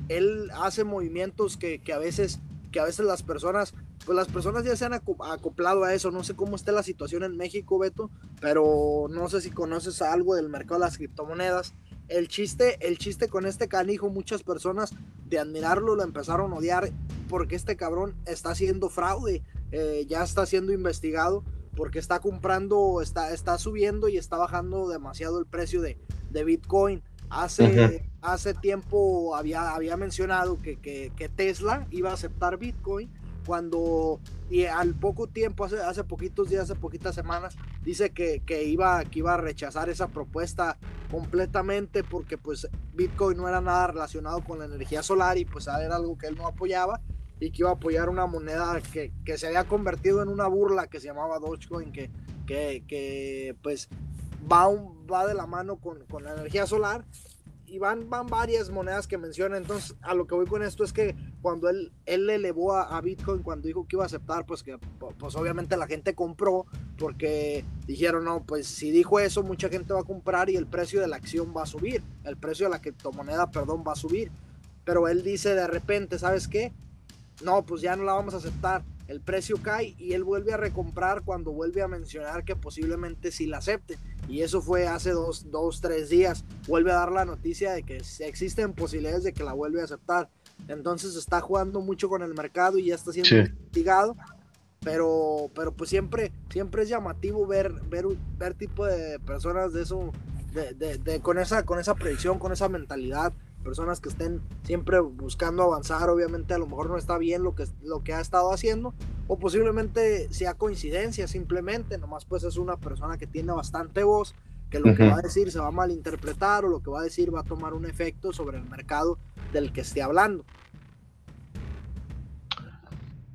él hace movimientos que, que a veces que a veces las personas, pues las personas ya se han acoplado a eso. No sé cómo está la situación en México, Beto, pero no sé si conoces algo del mercado de las criptomonedas. El chiste, el chiste con este canijo, muchas personas de admirarlo lo empezaron a odiar porque este cabrón está haciendo fraude, eh, ya está siendo investigado porque está comprando, está, está subiendo y está bajando demasiado el precio de, de Bitcoin. Hace, hace tiempo había, había mencionado que, que, Tesla iba a aceptar Bitcoin cuando y al poco tiempo, hace, hace poquitos días, hace poquitas semanas, dice que, que, iba, que iba a rechazar esa propuesta completamente porque pues Bitcoin no era nada relacionado con la energía solar y pues era algo que él no apoyaba y que iba a apoyar una moneda que, que se había convertido en una burla que se llamaba Dogecoin, que, que, que pues va, va de la mano con, con, la energía solar y van, van varias monedas que menciona. Entonces, a lo que voy con esto es que cuando él, él le elevó a, Bitcoin, cuando dijo que iba a aceptar, pues que pues obviamente la gente compró porque dijeron, no, pues si dijo eso, mucha gente va a comprar y el precio de la acción va a subir, el precio de la criptomoneda, perdón, va a subir. Pero él dice de repente, ¿sabes qué? No, pues ya no la vamos a aceptar el precio cae y él vuelve a recomprar cuando vuelve a mencionar que posiblemente sí la acepte. Y eso fue hace dos, dos, tres días. Vuelve a dar la noticia de que existen posibilidades de que la vuelva a aceptar. Entonces está jugando mucho con el mercado y ya está siendo investigado. Pero, pero pues siempre, siempre es llamativo ver, ver, ver tipo de personas de eso, de, de, con, esa, con esa predicción, con esa mentalidad personas que estén siempre buscando avanzar, obviamente a lo mejor no está bien lo que, lo que ha estado haciendo, o posiblemente sea coincidencia simplemente, nomás pues es una persona que tiene bastante voz, que lo que va a decir se va a malinterpretar o lo que va a decir va a tomar un efecto sobre el mercado del que esté hablando.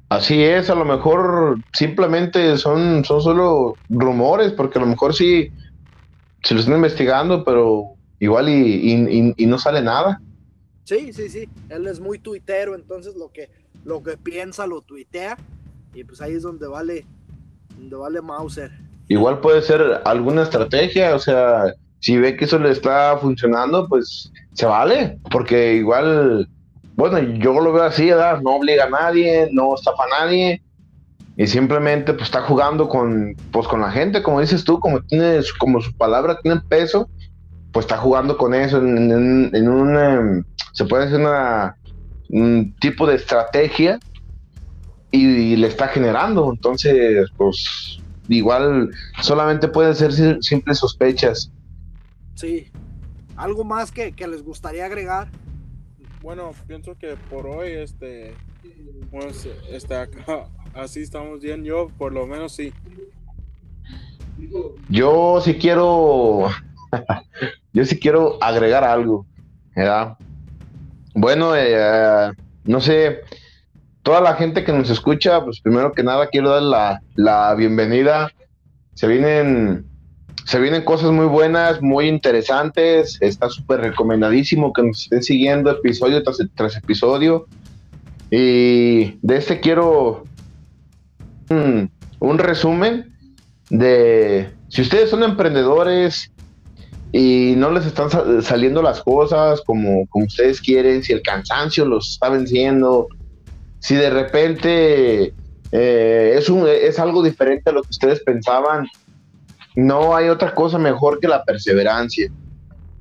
Así es, a lo mejor simplemente son, son solo rumores, porque a lo mejor sí se lo están investigando, pero igual y, no sale nada. Sí, sí, sí, él es muy tuitero, entonces lo que, lo que piensa lo tuitea y pues ahí es donde vale, donde vale Mauser. Igual puede ser alguna estrategia, o sea, si ve que eso le está funcionando, pues se vale, porque igual, bueno, yo lo veo así, ¿verdad? no obliga a nadie, no estafa a nadie, y simplemente pues está jugando con, pues, con la gente, como dices tú, como tiene, como su palabra tiene peso, pues está jugando con eso en, un, em, se puede hacer una, un tipo de estrategia y, le está generando. Entonces, pues igual solamente pueden ser simples sospechas. Sí. ¿Algo más que, les gustaría agregar? Bueno, pienso que por hoy, este, pues, este acá, así estamos bien. Yo, por lo menos, sí. Yo sí quiero yo sí quiero agregar algo. Bueno, eh, no sé, toda la gente que nos escucha, pues primero que nada quiero dar la, la bienvenida. Se vienen, se vienen cosas muy buenas, muy interesantes. Está súper recomendadísimo que nos estén siguiendo episodio tras, tras episodio. Y de este quiero un resumen de si ustedes son emprendedores, y no les están saliendo las cosas como, como ustedes quieren, si el cansancio los está venciendo, si de repente eh, es, un, es algo diferente a lo que ustedes pensaban, no hay otra cosa mejor que la perseverancia,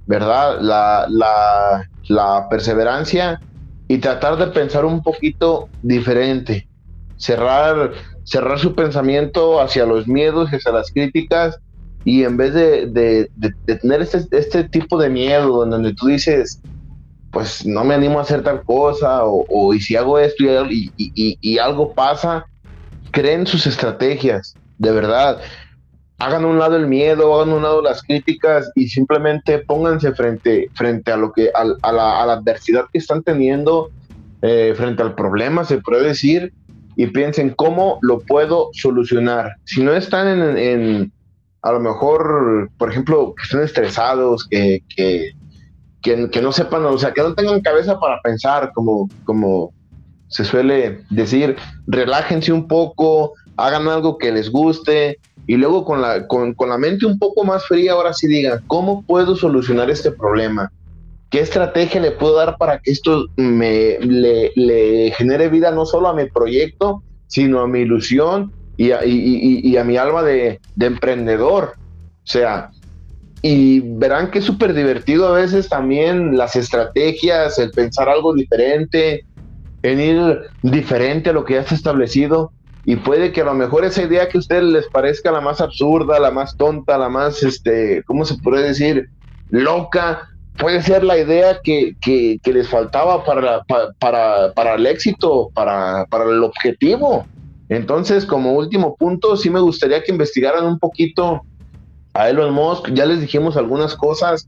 ¿verdad? La, la, la perseverancia y tratar de pensar un poquito diferente, cerrar, cerrar su pensamiento hacia los miedos, hacia las críticas y en vez de, tener este, este, tipo de miedo donde tú dices, pues no me animo a hacer tal cosa, o, y si hago esto y, algo pasa, creen sus estrategias, de verdad. Hagan un lado el miedo, hagan un lado las críticas y simplemente pónganse frente, frente a lo que, a, la, adversidad que están teniendo, eh, frente al problema, se puede decir, y piensen cómo lo puedo solucionar. Si no están en a lo mejor, por ejemplo, que estén estresados, que, que, que, no sepan, o sea, que no tengan cabeza para pensar, como, como se suele decir, relájense un poco, hagan algo que les guste y luego con la, con, con la mente un poco más fría, ahora sí digan, ¿cómo puedo solucionar este problema? ¿Qué estrategia le puedo dar para que esto me le, le genere vida no solo a mi proyecto, sino a mi ilusión y a, mi alma de, emprendedor. O sea, y verán que es súper divertido a veces también las estrategias, el pensar algo diferente, en ir diferente a lo que ya está establecido. Y puede que a lo mejor esa idea que a ustedes les parezca la más absurda, la más tonta, la más, este, ¿cómo se puede decir? Loca, puede ser la idea que, les faltaba para, para, para, el éxito, para, para el objetivo. Entonces, como último punto, sí me gustaría que investigaran un poquito a Elon Musk. Ya les dijimos algunas cosas,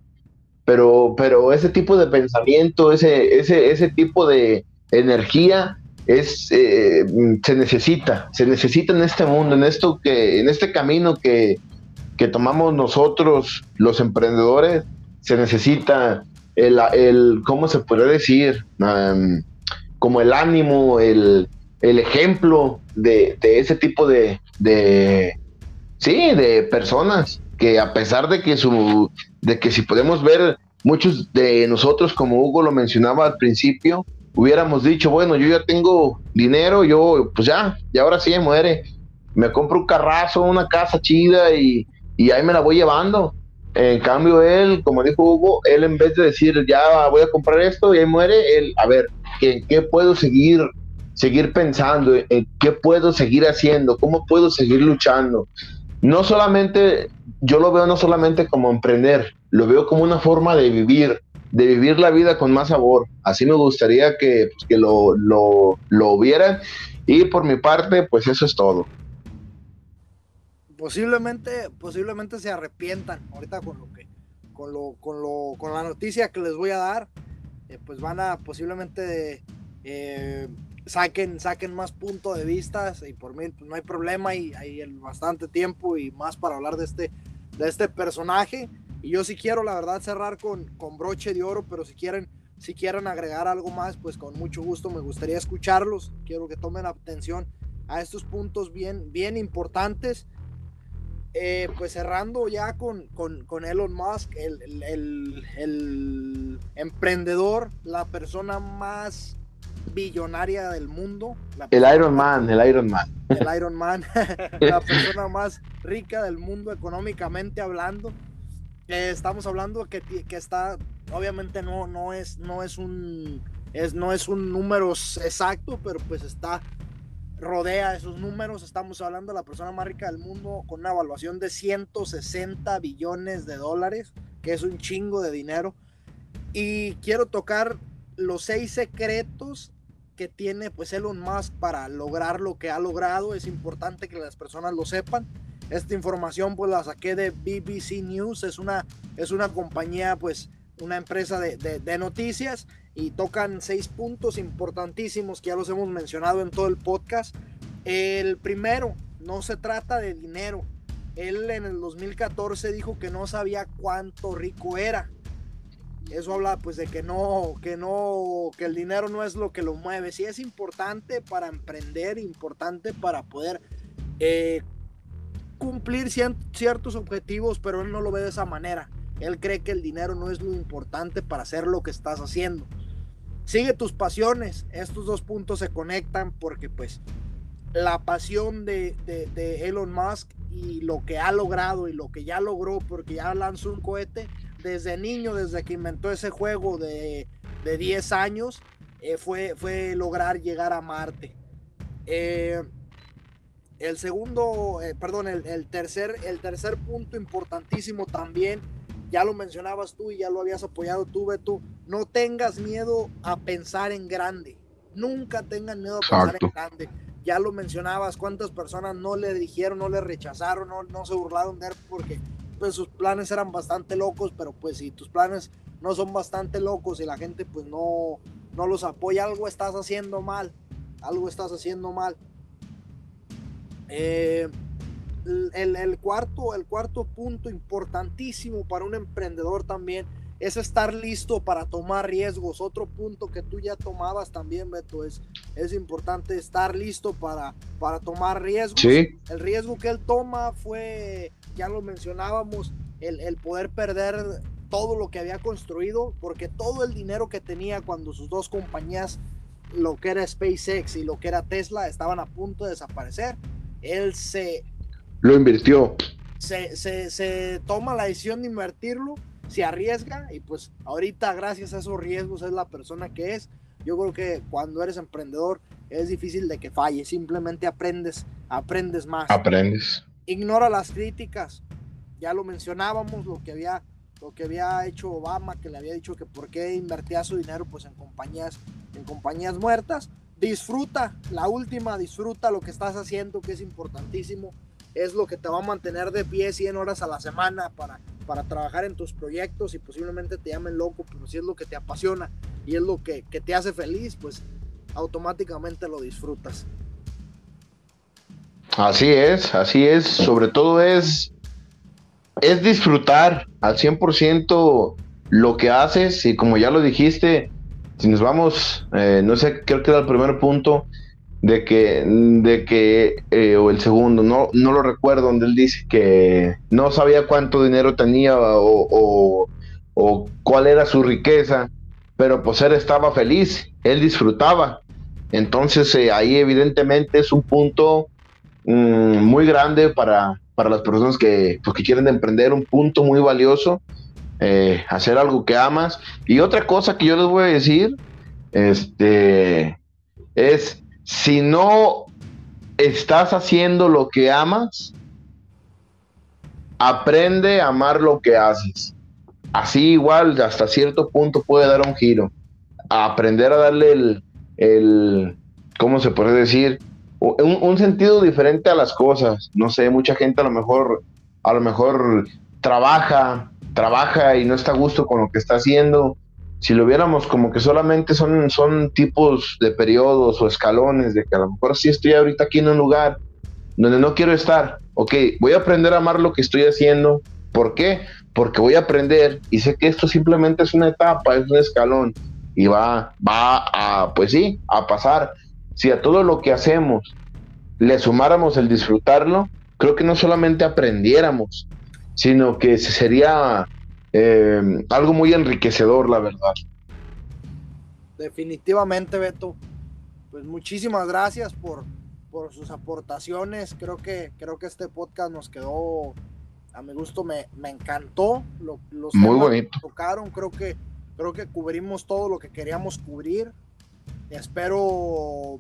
pero, pero ese tipo de pensamiento, ese, ese, ese tipo de energía es eh, se necesita, se necesita en este mundo, en esto que, en este camino que, que tomamos nosotros, los emprendedores, se necesita el, el ¿cómo se puede decir? como el ánimo, el, el ejemplo de, ese tipo de, de, sí, de personas que a pesar de que su, de que si podemos ver muchos de nosotros, como Hugo lo mencionaba al principio, hubiéramos dicho, bueno, yo ya tengo dinero, yo pues ya, y ahora sí muere, me compro un carrazo, una casa chida y, y ahí me la voy llevando. En cambio, él, como dijo Hugo, él en vez de decir, ya voy a comprar esto y ahí muere, él, a ver, ¿en qué puedo seguir, seguir pensando? ¿En qué puedo seguir haciendo? ¿Cómo puedo seguir luchando? No solamente, yo lo veo no solamente como emprender, lo veo como una forma de vivir, de vivir la vida con más sabor. Así me gustaría que, pues, que lo, lo, lo vieran. Y por mi parte, pues eso es todo posiblemente, posiblemente se arrepientan ahorita con lo que, con lo, con lo, con la noticia que les voy a dar, eh, pues van a posiblemente eh, saquen, saquen más punto de vista y por mí pues, no hay problema y hay bastante tiempo y más para hablar de este, de este personaje. Y yo sí quiero, la verdad, cerrar con, con broche de oro, pero si quieren, si quieren agregar algo más, pues con mucho gusto me gustaría escucharlos. Quiero que tomen atención a estos puntos bien, bien importantes eh, pues cerrando ya con, con, Elon Musk, el, emprendedor, la persona más billonaria del mundo. el Iron Man, el Iron Man. El Iron Man, la persona más rica del mundo económicamente hablando. Eh, estamos hablando que, que está, obviamente no, no, es, no, es un, es, no es un número exacto, pero pues está rodea esos números. Estamos hablando de la persona más rica del mundo con una evaluación de 160 billones de dólares, que es un chingo de dinero. Y quiero tocar los seis secretos que tiene pues Elon Musk para lograr lo que ha logrado. Es importante que las personas lo sepan. Esta información pues la saqué de BBC News. Es una, es una compañía pues una empresa de, de noticias y tocan seis puntos importantísimos que ya los hemos mencionado en todo el podcast. El primero, no se trata de dinero. Él en el 2014 dijo que no sabía cuánto rico era. Eso habla pues de que no, que no, que el dinero no es lo que lo mueve. Sí es importante para emprender, importante para poder eh, cumplir ciertos objetivos, pero él no lo ve de esa manera. Él cree que el dinero no es lo importante para hacer lo que estás haciendo. Sigue tus pasiones. Estos dos puntos se conectan porque pues la pasión de, Elon Musk y lo que ha logrado y lo que ya logró porque ya lanzó un cohete desde niño, desde que inventó ese juego de, 10 años, eh, fue, fue lograr llegar a Marte. Eh, el segundo, eh, perdón, el, tercer, el tercer punto importantísimo también ya lo mencionabas tú y ya lo habías apoyado tú, Beto, no tengas miedo a pensar en grande. Nunca tengan miedo a pensar en grande. Ya lo mencionabas, cuántas personas no le dijeron, no le rechazaron, no, no se burlaron de él porque pues sus planes eran bastante locos, pero pues si tus planes no son bastante locos y la gente pues no, no los apoya, algo estás haciendo mal, algo estás haciendo mal. Eh, el, cuarto, el cuarto punto importantísimo para un emprendedor también es estar listo para tomar riesgos. Otro punto que tú ya tomabas también, Beto, es, es importante estar listo para, para tomar riesgos. El riesgo que él toma fue, ya lo mencionábamos, el, el poder perder todo lo que había construido, porque todo el dinero que tenía cuando sus dos compañías, lo que era SpaceX y lo que era Tesla, estaban a punto de desaparecer. Él se lo invirtió. Se, se, toma la decisión de invertirlo, se arriesga y pues ahorita gracias a esos riesgos es la persona que es. Yo creo que cuando eres emprendedor es difícil de que falle, simplemente aprendes, aprendes más. Aprendes. Ignora las críticas. Ya lo mencionábamos, lo que había lo que había hecho Obama, que le había dicho que por qué invertía su dinero pues en compañías en compañías muertas. Disfruta, la última, disfruta lo que estás haciendo, que es importantísimo es lo que te va a mantener de pie 100 horas a la semana para, para trabajar en tus proyectos y posiblemente te llamen loco, pero si es lo que te apasiona y es lo que, te hace feliz, pues automáticamente lo disfrutas. Así es, así es, sobre todo es, es disfrutar al 100% lo que haces y como ya lo dijiste, si nos vamos, eh, no sé, creo que era el primer punto de que, de que eh, o el segundo, no, no lo recuerdo, donde él dice que no sabía cuánto dinero tenía o, o, cuál era su riqueza, pero pues él estaba feliz, él disfrutaba. Entonces eh, ahí evidentemente es un punto mm, muy grande para, para las personas que, pues, que quieren emprender, un punto muy valioso eh, hacer algo que amas. Y otra cosa que yo les voy a decir, este, es si no estás haciendo lo que amas, aprende a amar lo que haces. Así igual hasta cierto punto puede dar un giro. aprender a darle el, el ¿cómo se puede decir? Un, sentido diferente a las cosas. No sé, mucha gente a lo mejor, a lo mejor trabaja trabaja y no está a gusto con lo que está haciendo, si lo viéramos como que solamente son, son tipos de periodos o escalones, de que a lo mejor sí estoy ahorita aquí en un lugar donde no quiero estar, ok, voy a aprender a amar lo que estoy haciendo, ¿por qué? Porque voy a aprender y sé que esto simplemente es una etapa, es un escalón y va, va a, pues sí, a pasar. Si a todo lo que hacemos le sumáramos el disfrutarlo, creo que no solamente aprendiéramos, sino que sería eh, algo muy enriquecedor, la verdad. Definitivamente, Beto. Pues muchísimas gracias por, por sus aportaciones. Creo que, creo que este podcast nos quedó, a mi gusto, me, me encantó. los muy bonito. tocaron, creo que, creo que cubrimos todo lo que queríamos cubrir. Espero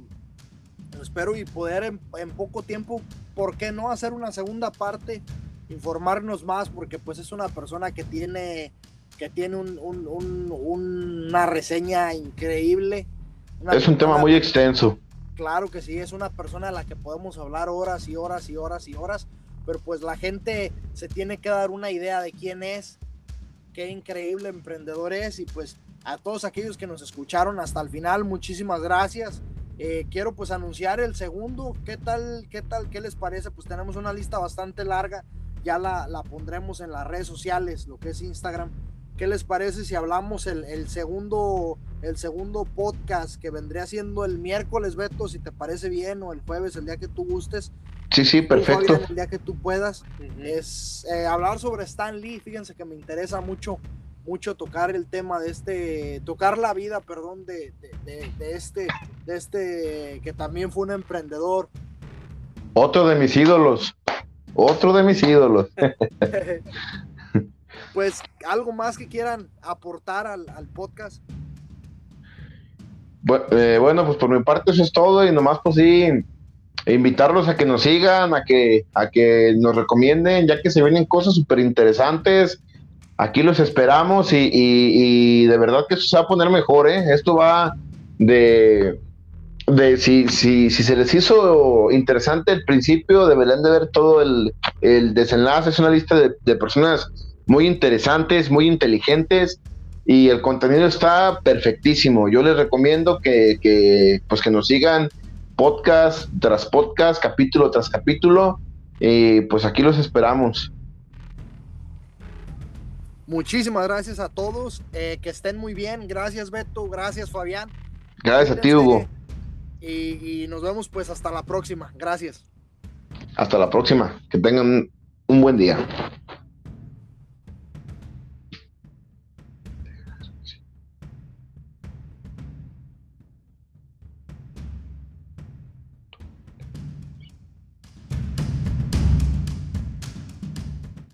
espero y poder en, en, poco tiempo, ¿por qué no hacer una segunda parte informarnos más porque pues es una persona que tiene que tiene una reseña increíble. es un tema muy extenso. Claro que sí, es una persona a la que podemos hablar horas y horas y horas y horas, pero pues la gente se tiene que dar una idea de quién es, qué increíble emprendedor es y pues a todos aquellos que nos escucharon hasta el final, muchísimas gracias. Eh, quiero pues anunciar el segundo, ¿qué tal, qué tal, qué les parece? Pues tenemos una lista bastante larga ya la, pondremos en las redes sociales, lo que es Instagram. ¿Qué les parece si hablamos el, segundo, el segundo podcast que vendría siendo el miércoles, Beto, si te parece bien, o el jueves, el día que tú gustes? Sí, sí, perfecto. el día que tú puedas. Es eh, hablar sobre Stan Lee. Fíjense que me interesa mucho, mucho tocar el tema de este, tocar la vida, perdón, de, de este, de este, que también fue un emprendedor. Otro de mis ídolos. Otro de mis ídolos. pues, ¿algo más que quieran aportar al, podcast? Eh, bueno, pues por mi parte eso es todo y nomás pues sí, invitarlos a que nos sigan, a que, a que nos recomienden, ya que se vienen cosas súper interesantes. Aquí los esperamos y, de verdad que se va a poner mejor, ¿eh? Esto va de, de si, si, si se les hizo interesante el principio, deberían de ver todo el, desenlace. Es una lista de, personas muy interesantes, muy inteligentes y el contenido está perfectísimo. Yo les recomiendo que, que, pues que nos sigan podcast tras podcast, capítulo tras capítulo. Y pues aquí los esperamos. Muchísimas gracias a todos. Eh, que estén muy bien. Gracias, Beto. Gracias, Fabián. Gracias a ti, Hugo. Y, nos vemos pues hasta la próxima. Gracias. Hasta la próxima. Que tengan un buen día.